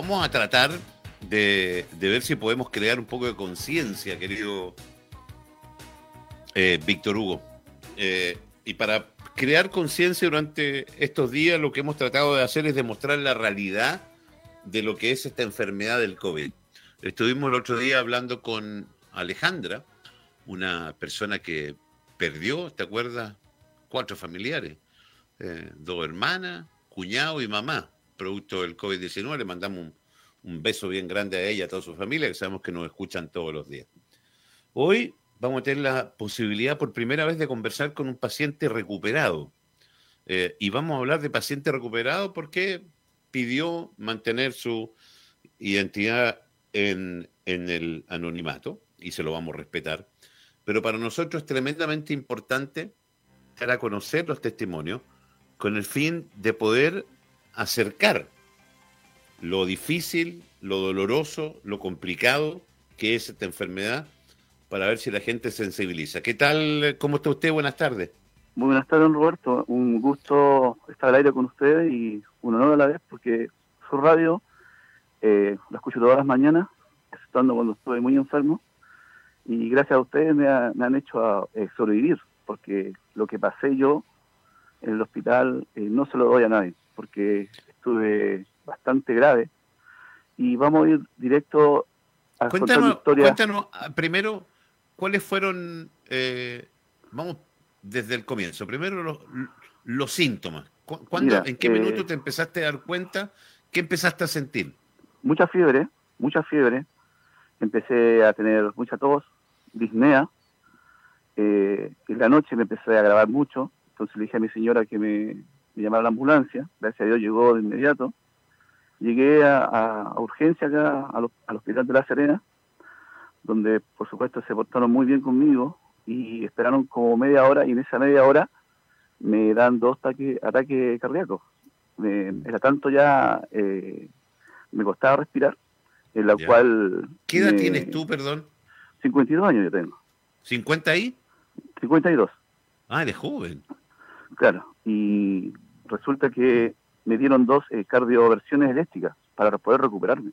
vamos a tratar de, ver si podemos crear un poco de conciencia, querido eh, Víctor Hugo. Eh, y para crear conciencia durante estos días, lo que hemos tratado de hacer es demostrar la realidad de lo que es esta enfermedad del COVID. Estuvimos el otro día hablando con Alejandra, una persona que perdió, ¿te acuerdas? Cuatro familiares, eh, dos hermanas, cuñado y mamá, producto del COVID-19. Le mandamos un, beso bien grande a ella, a toda su familia, que sabemos que nos escuchan todos los días. Hoy vamos a tener la posibilidad por primera vez de conversar con un paciente recuperado. Eh, y vamos a hablar de paciente recuperado porque pidió mantener su identidad en, en el anonimato y se lo vamos a respetar. Pero para nosotros es tremendamente importante dar a conocer los testimonios con el fin de poder acercar lo difícil, lo doloroso, lo complicado que es esta enfermedad para ver si la gente sensibiliza. ¿Qué tal? ¿Cómo está usted? Buenas tardes. Muy buenas tardes, Roberto. Un gusto estar al aire con ustedes y un honor a la vez porque su radio eh, la escucho todas las mañanas, estando cuando estoy muy enfermo. Y gracias a ustedes me, han hecho eh, sobrevivir, porque lo que pasé yo en el hospital eh, no se lo doy a nadie, porque estuve bastante grave. Y vamos a ir directo a cuéntanos, historia. Cuéntanos ah, primero cuáles fueron, eh, vamos desde el comienzo, primero los, los síntomas. ¿Cuándo, ¿En qué minuto eh, te empezaste a dar cuenta? ¿Qué empezaste a sentir? Mucha fiebre, mucha fiebre. Empecé a tener mucha tos, disnea. Eh, en la noche me empecé a grabar mucho. Entonces le dije a mi señora que me, me llamara la ambulancia. Gracias a Dios llegó de inmediato llegué a, urgencia acá al, Hospital de La Serena, donde por supuesto se portaron muy bien conmigo y esperaron como media hora y en esa media hora me dan dos ataques cardíacos. era tanto ya, eh, me costaba respirar, en la cual... ¿Qué edad tienes tú, perdón? 52 años yo tengo. ¿50 ahí? 52. Ah, eres joven. Claro, y resulta que me dieron dos eh, cardioversiones eléctricas para poder recuperarme.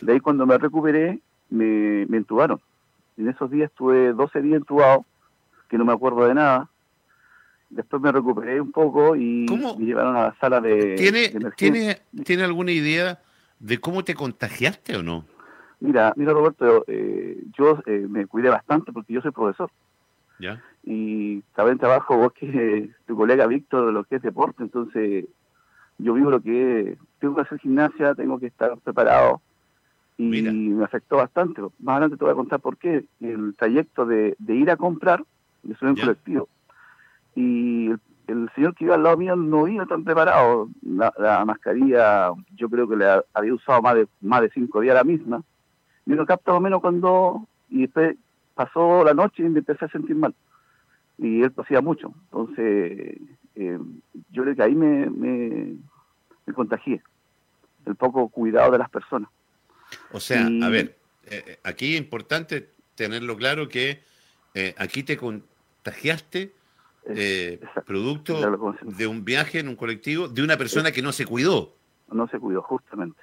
De ahí cuando me recuperé, me, entubaron. En esos días estuve 12 días entubado, que no me acuerdo de nada. Después me recuperé un poco y me llevaron a la sala de, ¿Tiene, ¿tiene, ¿Tiene alguna idea de cómo te contagiaste o no? Mira, mira Roberto, eh, yo eh, me cuidé bastante porque yo soy profesor. ¿Ya? Y también trabajo vos que tu colega Víctor, lo que es deporte, entonces yo vivo lo que tengo que hacer gimnasia, tengo que estar preparado y me afectó bastante. Más adelante te voy a contar por qué. El trayecto de, ir a comprar, yo soy un colectivo, y el, señor que iba al lado mío no iba tan preparado. La, mascarilla yo creo que le había usado más de, más de cinco días la misma. Y lo capta más o menos cuando... Y después pasó la noche y me empecé a sentir mal. Y él tosía mucho. Entonces eh, yo creo que ahí me, me, contagié, el poco cuidado de las personas. O sea, a ver, eh, eh, aquí es importante tenerlo claro que aquí te contagiaste producto de un viaje en un colectivo de una persona que no se cuidó. No se cuidó, justamente.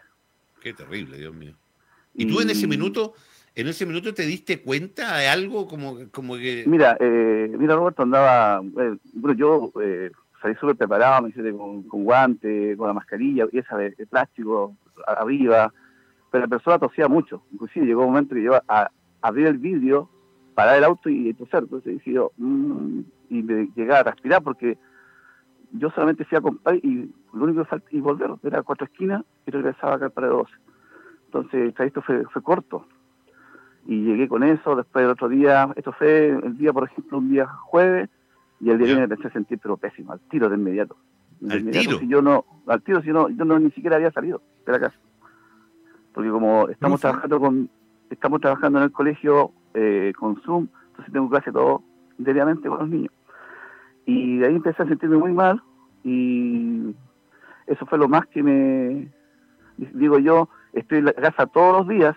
Qué terrible, Dios mío. ¿Y, tú en ese minuto, en ese minuto te diste cuenta de algo como, como que... Mira, mira Roberto, andaba, bueno, yo salí súper preparado, me hice con, con guante, con la mascarilla, y esa de, plástico arriba, pero la persona tosía mucho, inclusive llegó un momento que yo a, abrir el vidrio, parar el auto y toser, entonces dije yo, mm", y me llegué a respirar porque yo solamente fui a comprar y lo único que faltaba, y volver, era cuatro esquinas y regresaba acá para 12. Entonces trayecto fue, fue corto. Y llegué con eso, después el otro día, esto fue el día, por ejemplo, un día jueves, y el día viene me empecé a sentir pero pésimo, al tiro de inmediato. ¿Al tiro? Si yo no, al tiro si no, yo no ni siquiera había salido de la casa. Porque como estamos trabajando con, estamos trabajando en el colegio eh, con Zoom, entonces tengo clase todo diariamente con los niños. Y de ahí empecé a sentirme muy mal y eso fue lo más que me, digo yo, estoy en la casa todos los días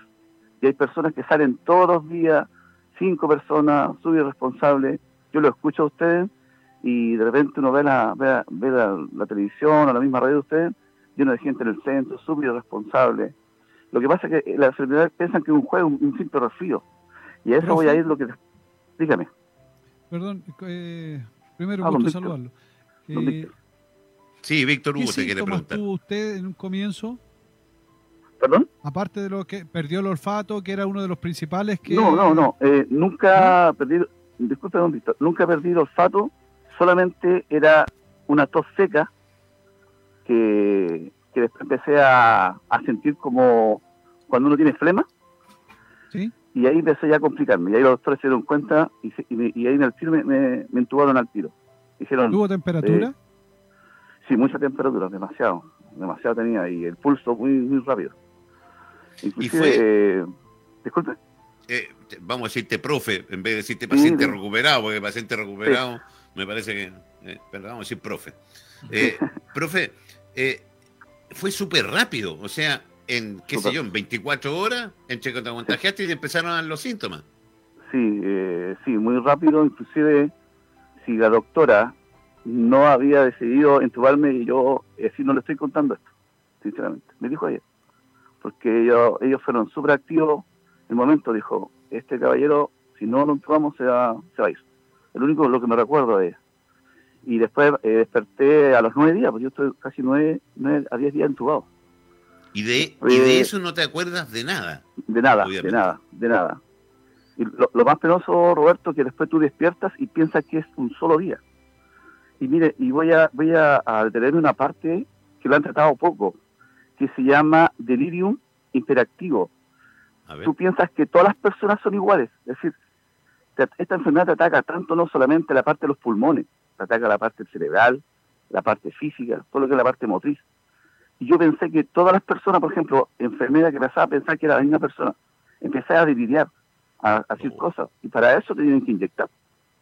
y hay personas que salen todos los días, cinco personas, soy irresponsable, yo lo escucho a ustedes y de repente uno ve la, ve, la, televisión o la misma radio de ustedes lleno de gente en el centro, súper irresponsable. Lo que pasa es que las enfermedades piensan que es un juego, un, simple resfrío. Y a eso voy a ir lo que... Dígame. Perdón, eh, primero ah, gusto saludarlo. Eh, sí, Víctor Hugo te quiere preguntar. estuvo usted en un comienzo? ¿Perdón? Aparte de lo que perdió el olfato, que era uno de los principales que... No, no, no. Eh, nunca he perdido... Disculpe, don Víctor. Nunca he perdido olfato. Solamente era una tos seca que, después empecé a, a, sentir como cuando uno tiene flema. ¿Sí? Y ahí empecé ya a complicarme. Y ahí los doctores se dieron cuenta y, y, ahí en el tiro me, me, entubaron al tiro. Dijeron, ¿Tuvo temperatura? Eh, sí, mucha temperatura, demasiado. Demasiado tenía y el pulso muy, muy rápido. Inclusive, eh, disculpe. Eh, vamos a decirte profe, en vez de decirte paciente recuperado, porque paciente recuperado me parece que, eh, perdón, vamos a decir profe. Eh, profe, eh, fue súper rápido, o sea, en, qué sé yo, en 24 horas, entre que te contagiaste y empezaron los síntomas. Sí, sí, muy rápido, inclusive si la doctora no había decidido entubarme y yo así no le estoy contando esto, sinceramente, me dijo ayer, porque ellos, ellos fueron súper activos, el momento dijo, este caballero, si no lo entubamos se va, se va a ir. El único lo que me recuerdo ella y después eh, desperté a los nueve días, porque yo estoy casi nueve, nueve a diez días entubado. ¿Y de, ¿Y de eso no te acuerdas de nada? De nada, de nada, de nada. Y lo, más penoso, Roberto, que después tú despiertas y piensas que es un solo día. Y mire, y voy a, voy a, detener una parte que lo han tratado poco, que se llama delirium interactivo. Tú piensas que todas las personas son iguales, es decir, esta enfermedad te ataca tanto no solamente la parte de los pulmones, ataca la parte cerebral, la parte física, todo lo que es la parte motriz. Y yo pensé que todas las personas, por ejemplo, enfermera que empezaba a pensar que era la misma persona, empecé a deliriar, a, hacer oh. cosas. Y para eso te tienen que inyectar.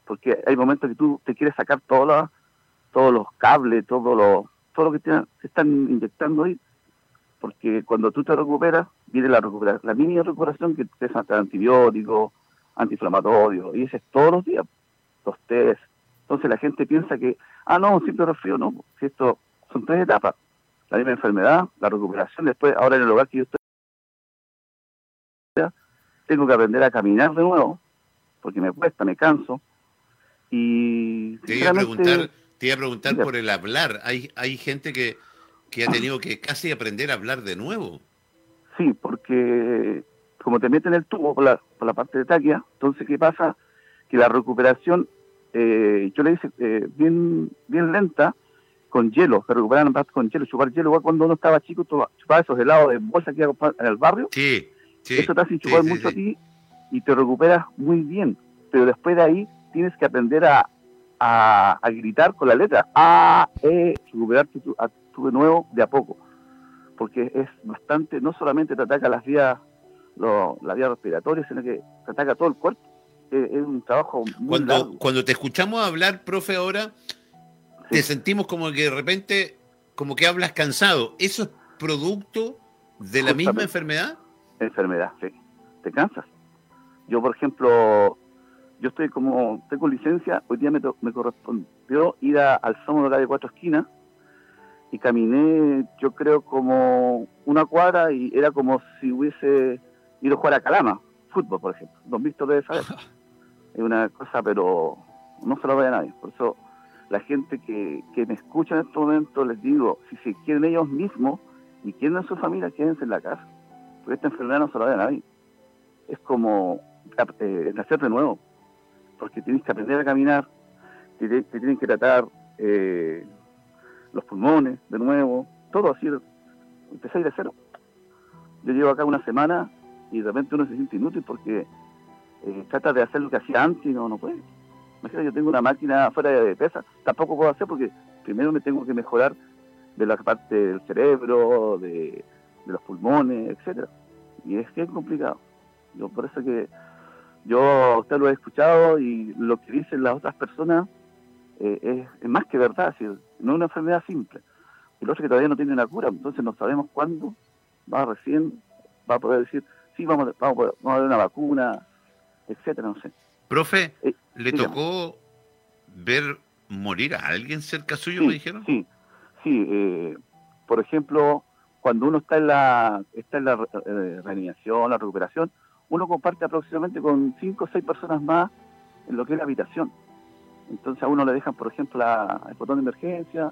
Porque hay momentos que tú te quieres sacar todos todos los cables, todo lo, todo lo que te, están inyectando ahí. Porque cuando tú te recuperas, viene la recuperación, la mínima recuperación que te hasta antibióticos, antiinflamatorios, y ese es todos los días. Los test, entonces la gente piensa que, ah, no, un simple resfrío, no. Si esto son tres etapas. La misma enfermedad, la recuperación, después, ahora en el lugar que yo estoy, tengo que aprender a caminar de nuevo, porque me cuesta, me canso. Y te iba a preguntar, te iba a preguntar por el hablar. Hay, hay gente que, que ha tenido que casi aprender a hablar de nuevo. Sí, porque como te meten el tubo por la, por la parte de taquia, entonces, ¿qué pasa? Que la recuperación eh, yo le hice eh, bien, bien lenta, con hielo, se recuperaban con hielo, chupar hielo, igual cuando uno estaba chico, chupaba esos helados de bolsa que en el barrio, sí, eso te hace chupar mucho a ti y te recuperas muy bien, pero después de ahí tienes que aprender a, a, gritar con la letra, a, e, recuperarte de nuevo de a poco, porque es bastante, no solamente te ataca las vías, las vías respiratorias, sino que te ataca todo el cuerpo es un trabajo muy cuando, Cuando te escuchamos hablar, profe, ahora, te sentimos como que de repente, como que hablas cansado. ¿Eso es producto de la misma enfermedad? Enfermedad, sí. Te cansas. Yo, por ejemplo, yo estoy como, tengo licencia, hoy día me, me correspondió ir a, al Somo de calle Cuatro Esquinas y caminé, yo creo, como una cuadra y era como si hubiese ido a jugar a Calama, fútbol, por ejemplo. Don Víctor debe saber. es una cosa, pero no se lo ve a nadie. Por eso la gente que, me escucha en este momento les digo, si se quieren ellos mismos y quieren a su familia, quédense en la casa. Porque esta enfermedad no se lo ve a nadie. Es como eh, nacer de nuevo. Porque tienes que aprender a caminar, te, tienen que tratar eh, los pulmones de nuevo, todo así, empezar de cero. Yo llevo acá una semana y de repente uno se siente inútil porque eh, trata de hacer lo que hacía antes y no, no puede. Imagínate, yo tengo una máquina fuera de pesa, tampoco puedo hacer porque primero me tengo que mejorar de la parte del cerebro, de, los pulmones, etcétera Y es que es complicado. Yo por eso que yo usted lo he escuchado y lo que dicen las otras personas eh, es, más que verdad, no es una enfermedad simple. Y lo otro que todavía no tiene una cura, entonces no sabemos cuándo va recién, va a poder decir, sí, vamos, vamos, vamos a ver una vacuna, etcétera, no sé. Profe, eh, ¿le tocó ver morir a alguien cerca suyo, me dijeron? Sí, sí. Eh, por ejemplo, cuando uno está en la, está en la eh, reanimación, la recuperación, uno comparte aproximadamente con cinco o seis personas más en lo que es la habitación. Entonces a uno le dejan, por ejemplo, el botón de emergencia,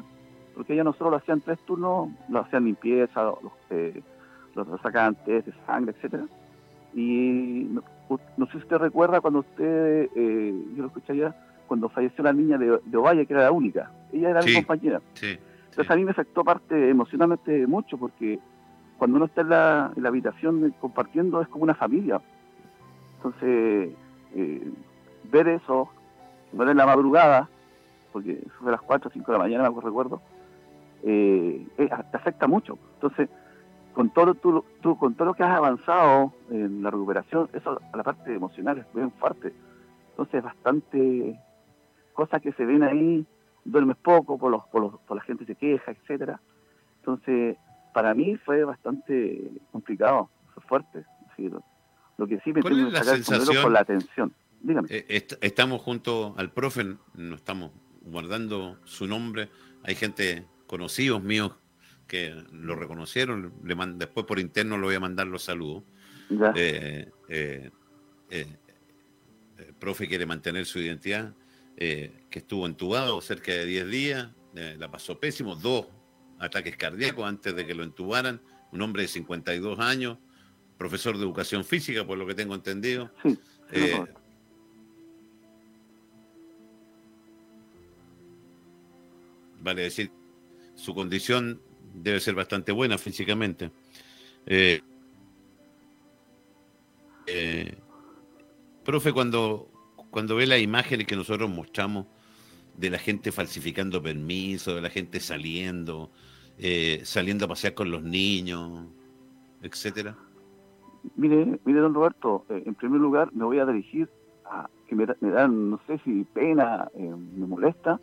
porque ellos no solo lo hacían tres turnos, lo hacían limpieza, los, eh, los sacaban test de sangre, etcétera. Y no, sé si usted recuerda cuando usted, eh, yo lo escuché ya, cuando falleció la niña de, de Ovalle, que era la única. Ella era mi compañera. Entonces a mí me afectó parte emocionalmente mucho, porque cuando uno está en la, en la habitación compartiendo es como una familia. Entonces, eh, ver eso, ver en la madrugada, porque fue a las 4 o 5 de la mañana, me recuerdo, eh, te afecta mucho. Entonces, con todo, tú, tú, con todo lo que has avanzado en la recuperación, eso a la parte emocional es bien fuerte. Entonces, bastante cosas que se ven ahí, duermes poco, por, los, por, los, por la gente se queja, etcétera Entonces, para mí fue bastante complicado, fue fuerte. lo, que sí me tengo que sacar por la atención. Dígame. Eh, estamos junto al profe, no estamos guardando su nombre. Hay gente, conocidos míos, que lo reconocieron. Le después por interno le voy a mandar los saludos. Eh, eh, el profe quiere mantener su identidad, que estuvo entubado cerca de 10 días, la pasó pésimo, dos ataques cardíacos antes de que lo entubaran, un hombre de 52 años, profesor de educación física, por lo que tengo entendido. Eh, vale decir, su condición debe ser bastante buena físicamente. Eh, eh, profe, cuando, cuando ve las imágenes que nosotros mostramos de la gente falsificando permisos, de la gente saliendo, eh, saliendo a pasear con los niños, etcétera? Mire, mire, don Roberto, eh, en primer lugar me voy a dirigir a que me, dan, no sé si pena, eh, me molesta,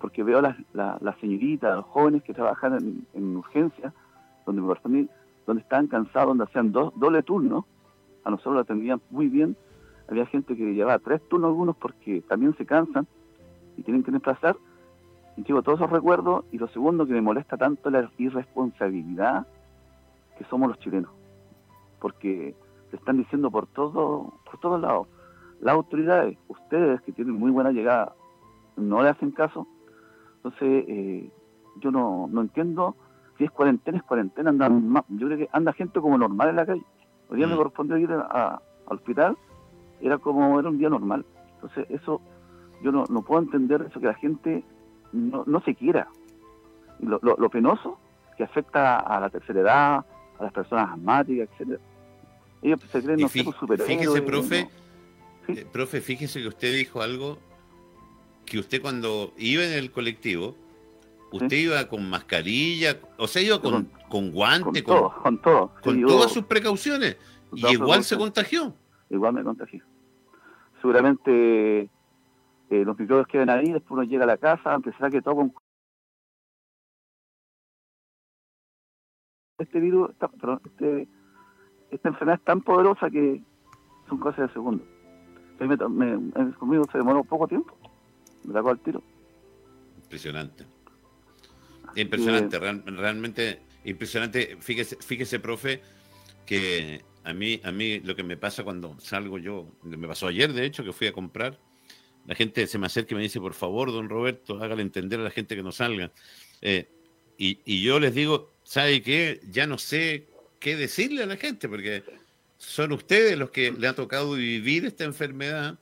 porque veo a las, señoritas, los jóvenes que trabajan en, urgencia, donde me donde estaban cansados, donde hacían dos, doble turnos, a nosotros lo atendían muy bien, había gente que llevaba tres turnos algunos porque también se cansan y tienen que desplazar, y tengo todos esos recuerdos. Y lo segundo que me molesta tanto es la irresponsabilidad que somos los chilenos. Porque se están diciendo por, todo, por todos lados. Las autoridades, ustedes que tienen muy buena llegada, no le hacen caso. Entonces, eh, yo no, no entiendo si es cuarentena, es cuarentena. Andan, yo creo que anda gente como normal en la calle. Hoy día me mm. correspondió ir al hospital, era como era un día normal. Entonces, eso, yo no, no puedo entender eso que la gente no, no se quiera. Lo, lo, penoso que afecta a la tercera edad, a las personas asmáticas, etcétera. Ellos se creen no Fíjese, profe, eh, profe, fíjese que usted dijo algo que usted cuando iba en el colectivo, usted iba con mascarilla, o sea, iba con, con, guante, con, todo, con, todo. con todas sus precauciones, y igual se contagió. Igual me contagió. Seguramente eh, los microbios quedan ahí, después uno llega a la casa, empezar que todo con... Este virus, perdón, este, esta enfermedad es tan poderosa que son cosas de segundo. Me, conmigo se demoró poco tiempo, me sacó al tiro. Impresionante. Impresionante, realmente impresionante. Fíjese, fíjese, profe, que a mí, a mí lo que me pasa cuando salgo yo, me pasó ayer de hecho, que fui a comprar, la gente se me acerca y me dice, por favor, don Roberto, hágale entender a la gente que no salga. Eh, y, yo les digo, ¿sabe qué? Ya no sé qué decirle a la gente, porque son ustedes los que le ha tocado vivir esta enfermedad.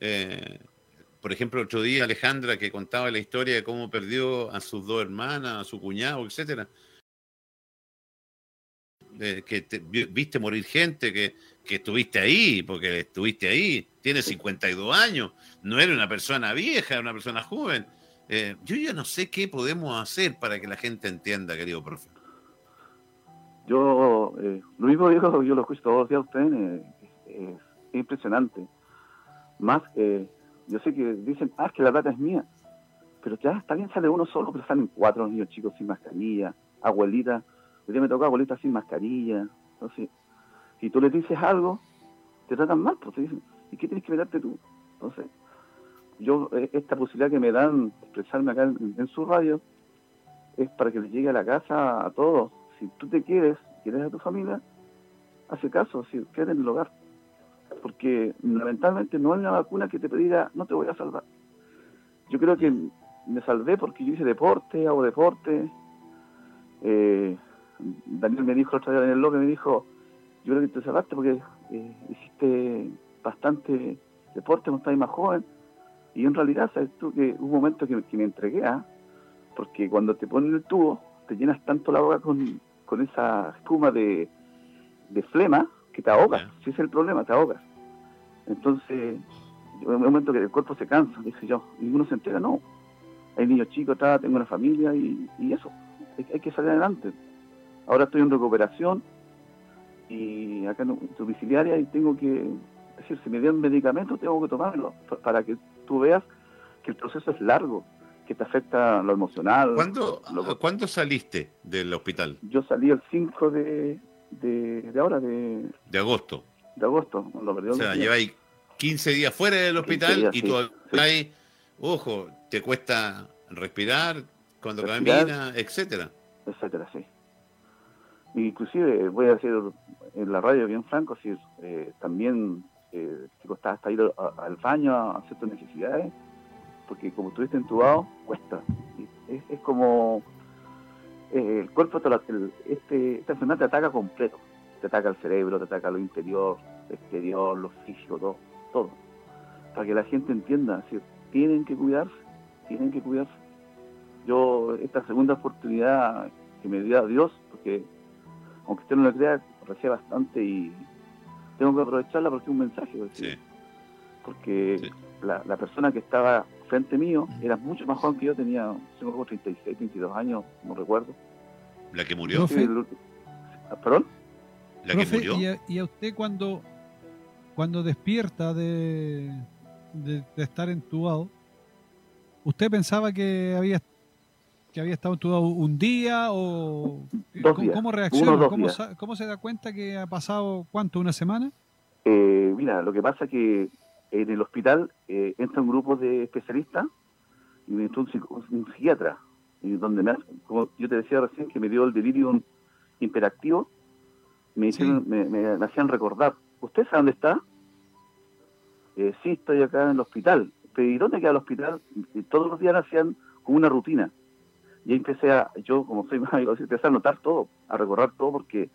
Eh, por ejemplo, otro día Alejandra que contaba la historia de cómo perdió a sus dos hermanas, a su cuñado, etcétera. Eh, que viste morir gente, que, que estuviste ahí, porque estuviste ahí, tiene 52 años, no era una persona vieja, era una persona joven. Eh, yo ya no sé qué podemos hacer para que la gente entienda, querido profe. Yo, eh, lo mismo digo, yo lo escucho todos los días a usted, es impresionante. Más, yo sé que dicen, ah, es que la plata es mía, pero ya está bien, sale uno solo, pero salen cuatro niños chicos sin mascarilla, abuelita, hoy día me toca abuelita sin mascarilla, entonces si tú le dices algo, te tratan mal, pues te dicen, ¿y qué tienes que mirarte tú? Entonces, yo, eh, esta posibilidad que me dan de expresarme acá en, su radio, es para que les llegue a la casa a todos. Si tú te quieres, quieres a tu familia, hace caso, si quédate en el hogar. Porque lamentablemente no hay una vacuna que te diga, no te voy a salvar. Yo creo que me salvé porque yo hice deporte, hago deporte. Eh, Daniel me dijo otra vez en el loque, me dijo, yo creo que te salvaste porque eh, hiciste bastante deporte cuando estabas más joven. Y en realidad, sabes tú que hubo un momento que, me entregué, ¿ah? porque cuando te ponen el tubo, te llenas tanto la boca con, con esa espuma de, de flema que te ahogas. Si ese es el problema, te ahogas. Entonces, en un momento que el cuerpo se cansa, dije yo, y uno se entera, no. Hay niños chicos, tengo una familia y, eso, hay, que salir adelante. Ahora estoy en recuperación y acá en domiciliaria y tengo que, decir, si me dieron medicamentos, tengo que tomarlo para que tú veas que el proceso es largo, que te afecta lo emocional. ¿Cuándo, ¿cuándo saliste del hospital? Yo salí el 5 de, de, ahora, de... De agosto. De agosto, O sea, lleváis 15 días fuera del hospital y tú sí. ojo, te cuesta respirar cuando camina, etcétera. Etcétera, sí. Inclusive, voy a decir en la radio bien franco, si eh, también eh, te costaba hasta ir al baño a hacer tus necesidades, porque como estuviste entubado, cuesta. Es, es como eh, el cuerpo, este, esta enfermedad te ataca completo. Te ataca el cerebro, te ataca lo interior, lo exterior, lo físico, todo, todo. Para que la gente entienda, decir, tienen que cuidarse, tienen que cuidarse. Yo, esta segunda oportunidad que me dio Dios, porque aunque usted no lo crea, recé bastante y tengo que aprovecharla porque es un mensaje. Porque La, la, persona que estaba frente mío era mucho más joven que yo, tenía tengo 36, 22 años, no recuerdo. ¿La que murió? Ah, ¿Perdón? ¿La que murió? ¿y a, usted cuando, cuando despierta de, de, estar entubado, usted pensaba que había que había estado entubado un día o ¿cómo, reacciona? ¿Cómo, se da cuenta que ha pasado cuánto, una semana? Eh, mira, lo que pasa es que en el hospital eh, entra un grupo de especialistas y me entró un, psiquiatra, y donde me, como yo te decía recién que me dio el delirium imperactivo, me, me, hacían recordar, ¿usted sabe dónde está? Eh, sí, estoy acá en el hospital. ¿Pero y dónde queda el hospital? Y todos los días hacían como una rutina. Y ahí empecé a, yo como soy más empecé a notar todo, a recordar todo porque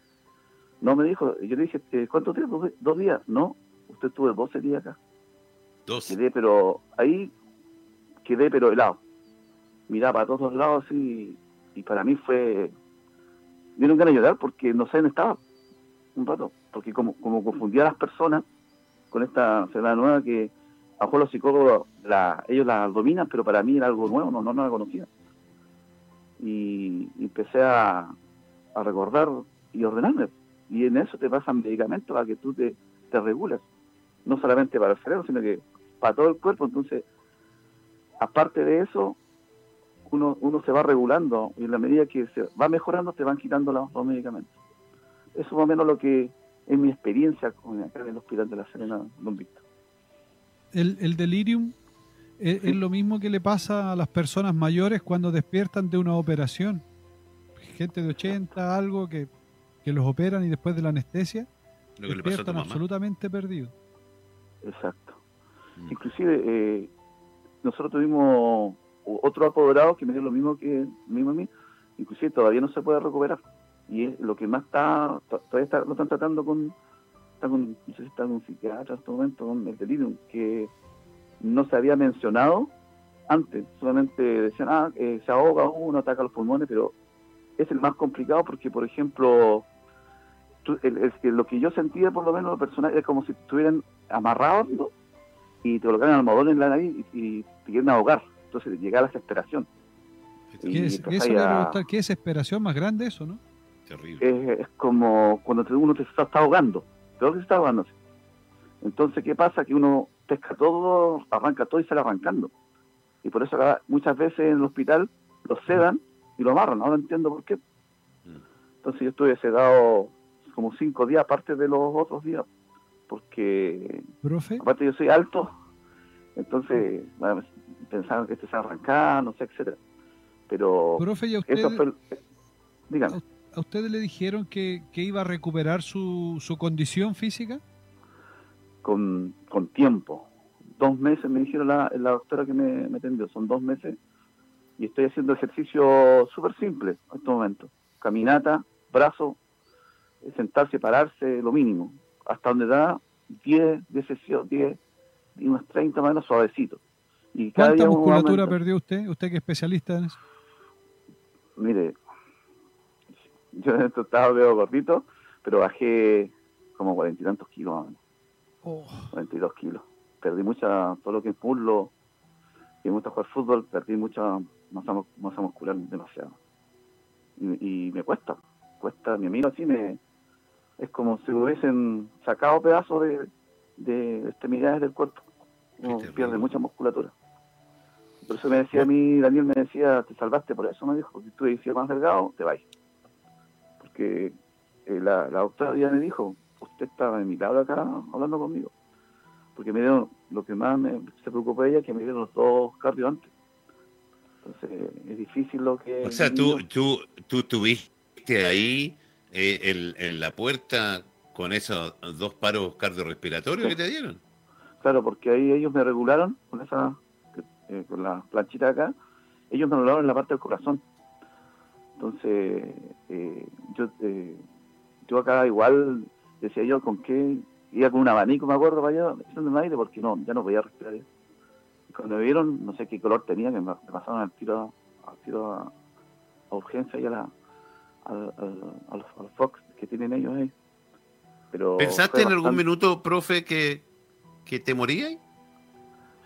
no me dijo, yo le dije, eh, ¿cuántos días? ¿Dos, días? No, usted estuvo 12 días acá. Quedé, pero ahí quedé, pero helado. Miraba para todos lados y, y para mí fue. Dieron ganas de llorar porque no sé dónde estaba un rato. Porque como, como confundía a las personas con esta enfermedad nueva que a lo los psicólogos la, ellos la dominan, pero para mí era algo nuevo, no, no, no la conocía. Y, empecé a, a, recordar y ordenarme. Y en eso te pasan medicamentos para que tú te, te regules. No solamente para el cerebro, sino que para todo el cuerpo. Entonces, aparte de eso, uno, uno se va regulando y en la medida que se va mejorando, te van quitando los, medicamentos. Eso es más o menos lo que es mi experiencia con, acá en el Hospital de la Serena, don Víctor. El, el delirium es, lo mismo que le pasa a las personas mayores cuando despiertan de una operación. Gente de 80, algo que, que los operan y después de la anestesia, lo que despiertan absolutamente perdidos. Exacto. Mm. Inclusive, eh, nosotros tuvimos otro apoderado que me dio lo mismo que mismo a mí, inclusive todavía no se puede recuperar. Y es lo que más está, todavía está, lo están tratando con, está con, no sé si está con un psiquiatra en este momento, con el delirium, que no se había mencionado antes, solamente decían, ah, eh, se ahoga uno, ataca los pulmones, pero es el más complicado porque, por ejemplo, lo que yo sentía, por lo menos, lo personal, es como si estuvieran amarrados y te colocan almohadón en la nariz y, te quieren ahogar. Entonces llega la desesperación. ¿Qué es, eso ¿Qué desesperación más grande eso, no? Es, como cuando uno te está, ahogando, peor que se está ahogando. Entonces, ¿qué pasa? Que uno pesca todo, arranca todo y sale arrancando. Y por eso muchas veces en el hospital lo sedan y lo amarran. Ahora entiendo por qué. Entonces yo estuve sedado como cinco días aparte de los otros días porque aparte yo soy alto, entonces pensaban que este se arrancaba, no sé, etcétera. Pero Profe, ¿y a usted, ¿a ustedes le dijeron que, iba a recuperar su, su condición física? Con, con tiempo. Dos meses me dijeron la, la doctora que me, me atendió, son dos meses y estoy haciendo ejercicio súper simple en este momento. Caminata, brazo, sentarse, pararse, lo mínimo. Hasta donde da 10, 10 sesiones, 10 y unas 30 más suavecito. Y cada ¿Cuánta musculatura perdió usted? ¿Usted que es especialista en eso? Mire, yo en esto estaba veo gordito, pero bajé como cuarenta y tantos kilos. Oh. 42 kilos. Perdí mucha, todo lo que es muslo, y me gusta jugar fútbol, perdí mucha masa, masa muscular demasiado. Y, me cuesta, cuesta, mi amigo así me, es como si hubiesen sacado pedazos de, de extremidades del cuerpo, pierde mucha musculatura. Por eso me decía a mí, Daniel me decía, te salvaste por eso, me dijo, si tú hicieras más delgado, te vais. Porque eh, la, la doctora ya me dijo, usted estaba en mi lado acá hablando conmigo. Porque me dio, lo que más me, se preocupó ella, que me dieron los dos cardios antes. Entonces, es difícil lo que... O sea, tú, tú, tú tuviste ahí eh, en la puerta con esos dos paros cardiorrespiratorios que te dieron. Claro, porque ahí ellos me regularon con esa eh, con la planchita acá, ellos me regularon en la parte del corazón. Entonces, eh, yo, yo acá igual decía yo con qué, iba con un abanico, me acuerdo, para allá, echándome aire, porque no, ya no podía respirar cuando me vieron, no sé qué color tenía, que me, pasaron al tiro, al tiro a, urgencia y a la, al, al, Fox que tienen ellos ahí. Pero ¿Pensaste en algún minuto, profe, que, que te morías?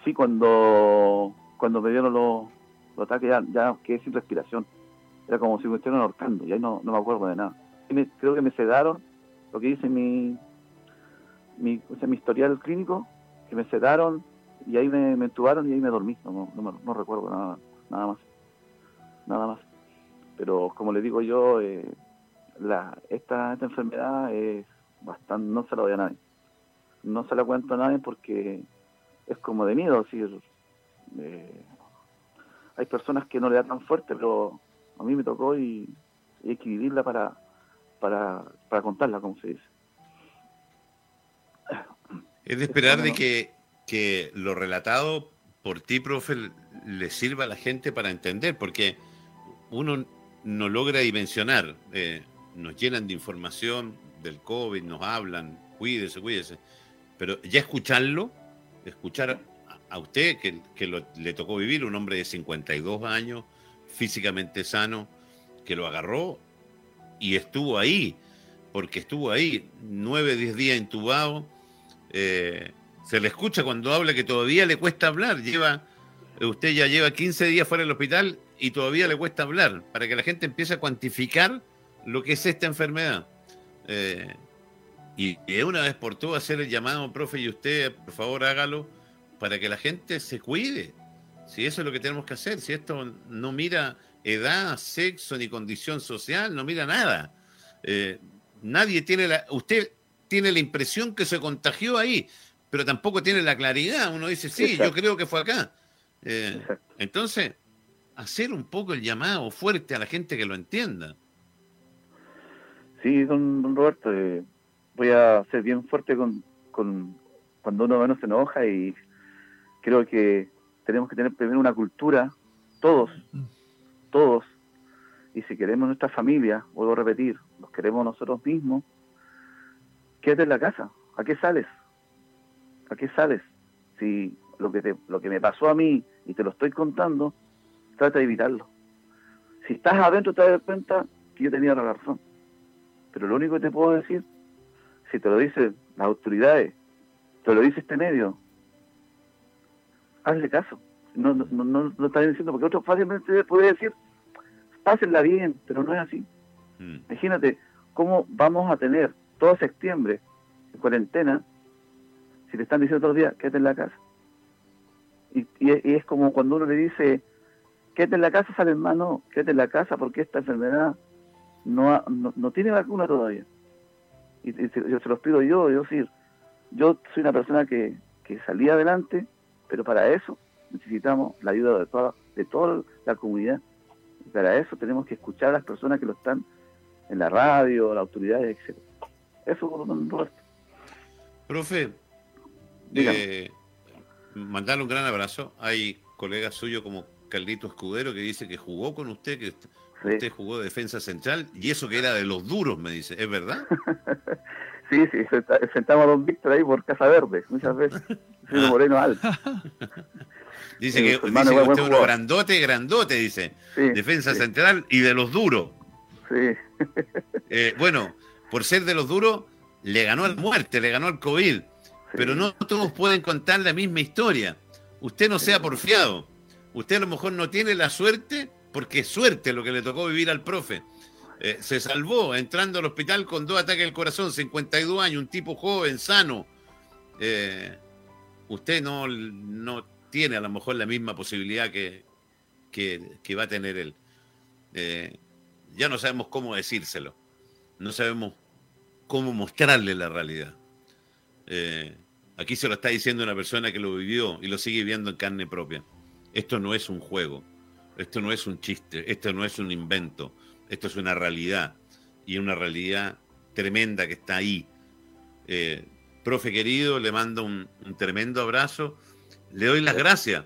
Sí, cuando, cuando me dieron los, ataques ya, ya quedé sin respiración. Como si me estuvieran ahorcando, y ahí no, no me acuerdo de nada. creo que me sedaron, lo que dice mi, mi, mi historial clínico, que me sedaron, y ahí me, entubaron y ahí me dormí, no, no, recuerdo nada, nada más, nada más. Pero como le digo yo, eh, la, esta, esta enfermedad es bastante, no se la doy a nadie, no se la cuento a nadie porque es como de miedo, decir, eh, hay personas que no le da tan fuerte, pero a mí me tocó y, hay que vivirla para, para, para contarla, como se dice. Es de esperar de que que lo relatado por ti, profe, le sirva a la gente para entender, porque uno no logra dimensionar, eh, nos llenan de información del COVID, nos hablan, cuídese, cuídese, pero ya escucharlo, escuchar a, usted que, que le tocó vivir, un hombre de 52 años, físicamente sano, que lo agarró y estuvo ahí, porque estuvo ahí, nueve, diez días intubado, eh, se le escucha cuando habla que todavía le cuesta hablar. Lleva, usted ya lleva 15 días fuera del hospital y todavía le cuesta hablar, para que la gente empiece a cuantificar lo que es esta enfermedad. Eh, y de una vez por todas hacer el llamado, profe, y usted, por favor, hágalo para que la gente se cuide. Si eso es lo que tenemos que hacer, si esto no mira edad, sexo ni condición social, no mira nada. Eh, nadie tiene la. Usted tiene la impresión que se contagió ahí, pero tampoco tiene la claridad. Uno dice, sí, yo creo que fue acá. Eh, entonces, hacer un poco el llamado fuerte a la gente que lo entienda. Sí, don, Roberto, eh, voy a ser bien fuerte con, con cuando uno menos se enoja y creo que tenemos que tener primero una cultura, todos, todos, y si queremos nuestra familia, vuelvo a repetir, los queremos nosotros mismos, quédate en la casa, ¿a qué sales? ¿A qué sabes? Si lo que, te, lo que me pasó a mí y te lo estoy contando, trata de evitarlo. Si estás adentro te das cuenta que yo tenía la razón. Pero lo único que te puedo decir, si te lo dicen las autoridades, te lo dice este medio, hazle caso. No, no, no, lo estás diciendo porque otro fácilmente puede decir, pásenla bien, pero no es así. Mm. Imagínate cómo vamos a tener todo septiembre en cuarentena si te están diciendo todos los días, quédate en la casa. Y, es como cuando uno le dice, quédate en la casa, sale mal, no, quédate en la casa porque esta enfermedad no, no, tiene vacuna todavía. Y, yo se los pido yo, yo sí, yo soy una persona que, que salí adelante, pero para eso necesitamos la ayuda de toda, de toda la comunidad. para eso tenemos que escuchar a las personas que lo están en la radio, las autoridades, etc. Eso, Roberto. Profe, eh, mandarle un gran abrazo. Hay colegas suyos como Carlito Escudero que dice que jugó con usted, que usted jugó de defensa central y eso que era de los duros, me dice. ¿Es verdad? sí, sí, sentamos a don Víctor ahí por Casa Verde, muchas veces. Ah. Moreno alto. Dice que, dice que usted es uno grandote, grandote, dice. defensa central y de los duros. Sí. Eh, bueno, por ser de los duros, le ganó al muerte, le ganó al COVID. Pero no todos pueden contar la misma historia. Usted no sea porfiado. Usted a lo mejor no tiene la suerte, porque es suerte lo que le tocó vivir al profe. Eh, se salvó entrando al hospital con dos ataques al corazón, 52 años, un tipo joven, sano. Eh, usted no, no tiene a lo mejor la misma posibilidad que, que, va a tener él. Eh, ya no sabemos cómo decírselo, no sabemos cómo mostrarle la realidad. Aquí se lo está diciendo una persona que lo vivió y lo sigue viendo en carne propia. Esto no es un juego, esto no es un chiste, esto no es un invento, esto es una realidad y una realidad tremenda que está ahí. Eh, profe querido, le mando un tremendo abrazo le doy las gracias